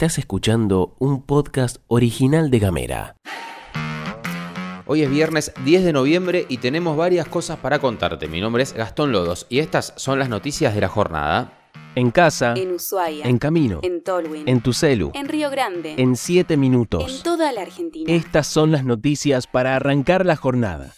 Estás escuchando un podcast original de Gamera. Hoy es viernes 10 de noviembre y tenemos varias cosas para contarte. Mi nombre es Gastón Lodos y estas son las noticias de la jornada. En casa, En Ushuaia. en camino, En Tolwyn. en tu celu, En Río Grande. en 7 En minutos. toda la Argentina. Estas son las noticias para arrancar la jornada.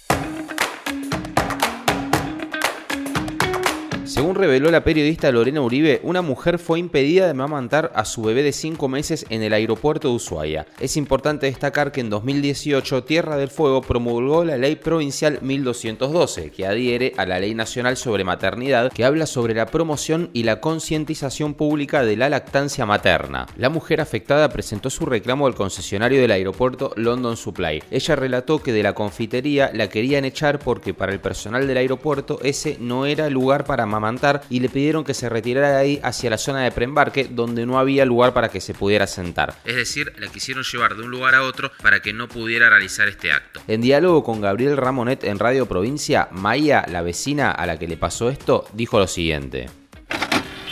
Según reveló la periodista Lorena Uribe, una mujer fue impedida de amamantar a su bebé de 5 meses en el aeropuerto de Ushuaia. Es importante destacar que en 2018 Tierra del Fuego promulgó la ley provincial 1212, que adhiere a la ley nacional sobre maternidad, que habla sobre la promoción y la concientización pública de la lactancia materna. La mujer afectada presentó su reclamo al concesionario del aeropuerto London Supply. Ella relató que de la confitería la querían echar porque para el personal del aeropuerto ese no era lugar para amamantar y le pidieron que se retirara de ahí hacia la zona de preembarque donde no había lugar para que se pudiera sentar. Es decir, la quisieron llevar de un lugar a otro para que no pudiera realizar este acto. En diálogo con Gabriel Ramonet en Radio Provincia, Maya, la vecina a la que le pasó esto, dijo lo siguiente.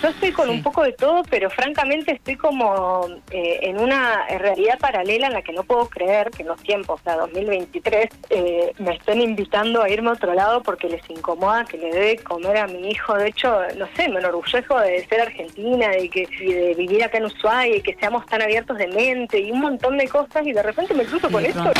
Yo estoy con un poco de todo, pero francamente estoy como eh, en una realidad paralela en la que no puedo creer que en los tiempos, o sea, 2023, eh, me estén invitando a irme a otro lado porque les incomoda que le dé comer a mi hijo. De hecho, no sé, me enorgullezco de ser argentina y, que, y de vivir acá en Ushuaia y que seamos tan abiertos de mente y un montón de cosas y de repente me cruzo con esto.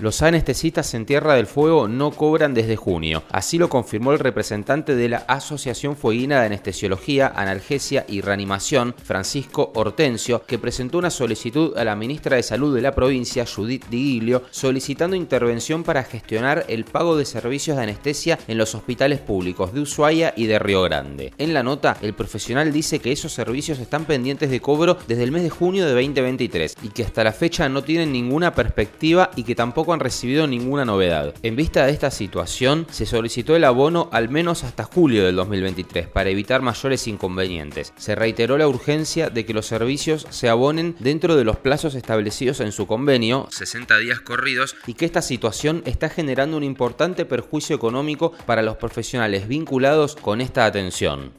Los anestesistas en Tierra del Fuego no cobran desde junio. Así lo confirmó el representante de la Asociación Fueguina de Anestesiología, Analgesia y Reanimación, Francisco Hortensio, que presentó una solicitud a la ministra de Salud de la provincia, Judith Digilio, solicitando intervención para gestionar el pago de servicios de anestesia en los hospitales públicos de Ushuaia y de Río Grande. En la nota, el profesional dice que esos servicios están pendientes de cobro desde el mes de junio de 2023 y que hasta la fecha no tienen ninguna perspectiva y que tampoco han recibido ninguna novedad. En vista de esta situación, se solicitó el abono al menos hasta julio del 2023 para evitar mayores inconvenientes. Se reiteró la urgencia de que los servicios se abonen dentro de los plazos establecidos en su convenio, 60 días corridos, y que esta situación está generando un importante perjuicio económico para los profesionales vinculados con esta atención.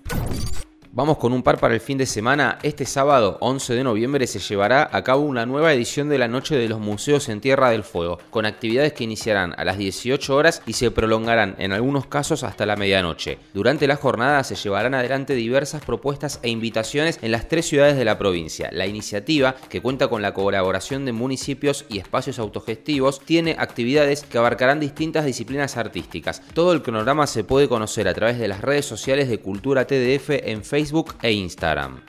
Vamos con un par para el fin de semana. Este sábado, 11 de noviembre, se llevará a cabo una nueva edición de la Noche de los Museos en Tierra del Fuego, con actividades que iniciarán a las 18 horas y se prolongarán en algunos casos hasta la medianoche. Durante la jornada se llevarán adelante diversas propuestas e invitaciones en las tres ciudades de la provincia. La iniciativa, que cuenta con la colaboración de municipios y espacios autogestivos, tiene actividades que abarcarán distintas disciplinas artísticas. Todo el cronograma se puede conocer a través de las redes sociales de Cultura TDF en Facebook Facebook e Instagram.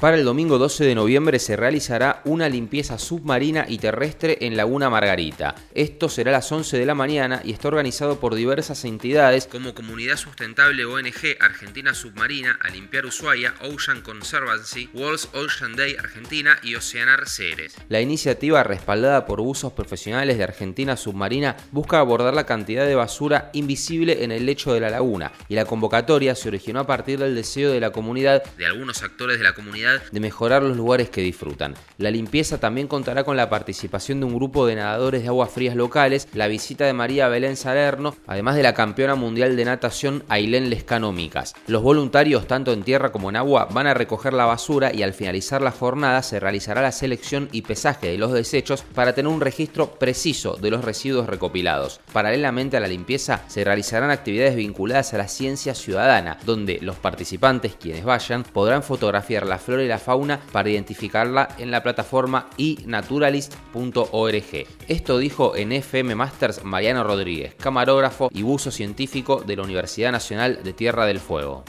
Para el domingo 12 de noviembre se realizará una limpieza submarina y terrestre en Laguna Margarita. Esto será a las 11 de la mañana y está organizado por diversas entidades como Comunidad Sustentable ONG Argentina Submarina, A Limpiar Ushuaia, Ocean Conservancy, Walls Ocean Day Argentina y Oceanar Ceres. La iniciativa, respaldada por buzos profesionales de Argentina Submarina, busca abordar la cantidad de basura invisible en el lecho de la laguna y la convocatoria se originó a partir del deseo de la comunidad, de algunos actores de la comunidad, de mejorar los lugares que disfrutan. La limpieza también contará con la participación de un grupo de nadadores de aguas frías locales, la visita de María Belén Salerno, además de la campeona mundial de natación Ailén Lescano Micas. Los voluntarios, tanto en tierra como en agua, van a recoger la basura y al finalizar la jornada se realizará la selección y pesaje de los desechos para tener un registro preciso de los residuos recopilados. Paralelamente a la limpieza se realizarán actividades vinculadas a la ciencia ciudadana, donde los participantes, quienes vayan, podrán fotografiar la flora y la fauna para identificarla en la plataforma inaturalist.org. Esto dijo en FM Masters Mariano Rodríguez, camarógrafo y buzo científico de la Universidad Nacional de Tierra del Fuego.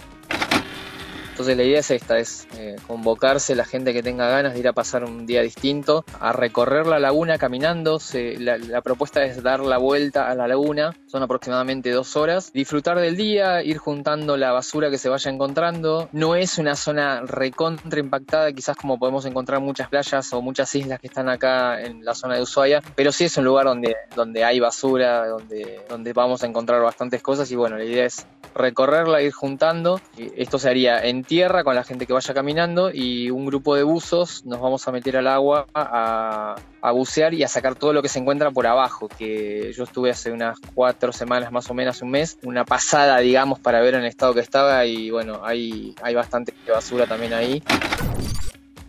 Entonces la idea es esta, es eh, convocarse la gente que tenga ganas de ir a pasar un día distinto, a recorrer la laguna caminando. Se, la, la, propuesta es dar la vuelta a la laguna, son aproximadamente dos horas, disfrutar del día, ir juntando la basura que se vaya encontrando. No es una zona recontra impactada, quizás como podemos encontrar muchas playas o muchas islas que están acá en la zona de Ushuaia, pero sí es un lugar donde, donde hay basura, donde, donde vamos a encontrar bastantes cosas y bueno, la idea es recorrerla, ir juntando. Esto se haría en tierra con la gente que vaya caminando y un grupo de buzos nos vamos a meter al agua a, a, bucear y a sacar todo lo que se encuentra por abajo, que yo estuve hace unas cuatro semanas más o menos, un mes, una pasada digamos para ver en el estado que estaba y bueno, hay, hay bastante basura también ahí.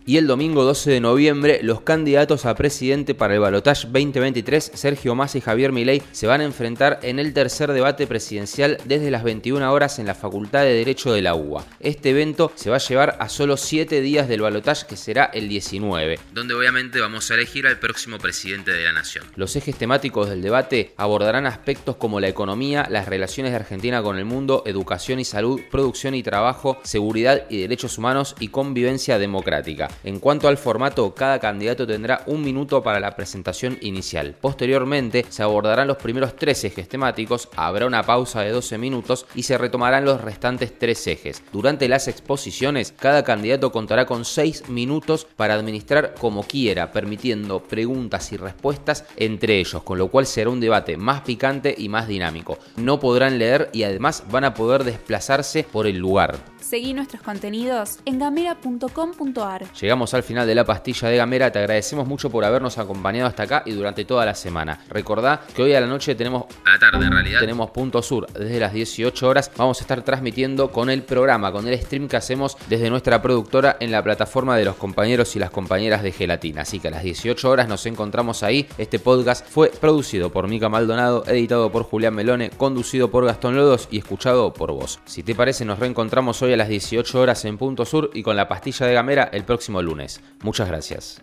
Y el domingo 12 de noviembre, los candidatos a presidente para el Balotage 2023, Sergio Massa y Javier Milei, se van a enfrentar en el tercer debate presidencial desde las 21 horas en la Facultad de Derecho de la UBA. Este evento se va a llevar a solo 7 días del Balotage, que será el 19, donde obviamente vamos a elegir al próximo presidente de la nación. Los ejes temáticos del debate abordarán aspectos como la economía, las relaciones de Argentina con el mundo, educación y salud, producción y trabajo, seguridad y derechos humanos y convivencia democrática. En cuanto al formato, cada candidato tendrá un minuto para la presentación inicial. Posteriormente se abordarán los primeros tres ejes temáticos, habrá una pausa de 12 minutos y se retomarán los restantes tres ejes. Durante las exposiciones, cada candidato contará con 6 minutos para administrar como quiera, permitiendo preguntas y respuestas entre ellos, con lo cual será un debate más picante y más dinámico. No podrán leer y además van a poder desplazarse por el lugar. Seguí nuestros contenidos en gamera.com.ar. Llegamos al final de la pastilla de Gamera, te agradecemos mucho por habernos acompañado hasta acá y durante toda la semana. Recordá que hoy a la noche tenemos, a la tarde en realidad, tenemos Punto Sur desde las 18 horas. Vamos a estar transmitiendo con el programa, con el stream que hacemos desde nuestra productora en la plataforma de los compañeros y las compañeras de Gelatina. Así que a las 18 horas nos encontramos ahí. Este podcast fue producido por Mica Maldonado, editado por Julián Melone, conducido por Gastón Lodos y escuchado por vos. Si te parece, nos reencontramos hoy a las 18 horas en Punto Sur y con la pastilla de Gamera el lunes. Muchas gracias.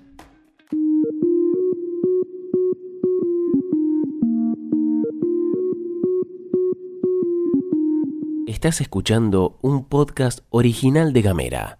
Estás escuchando un podcast original de Gamera.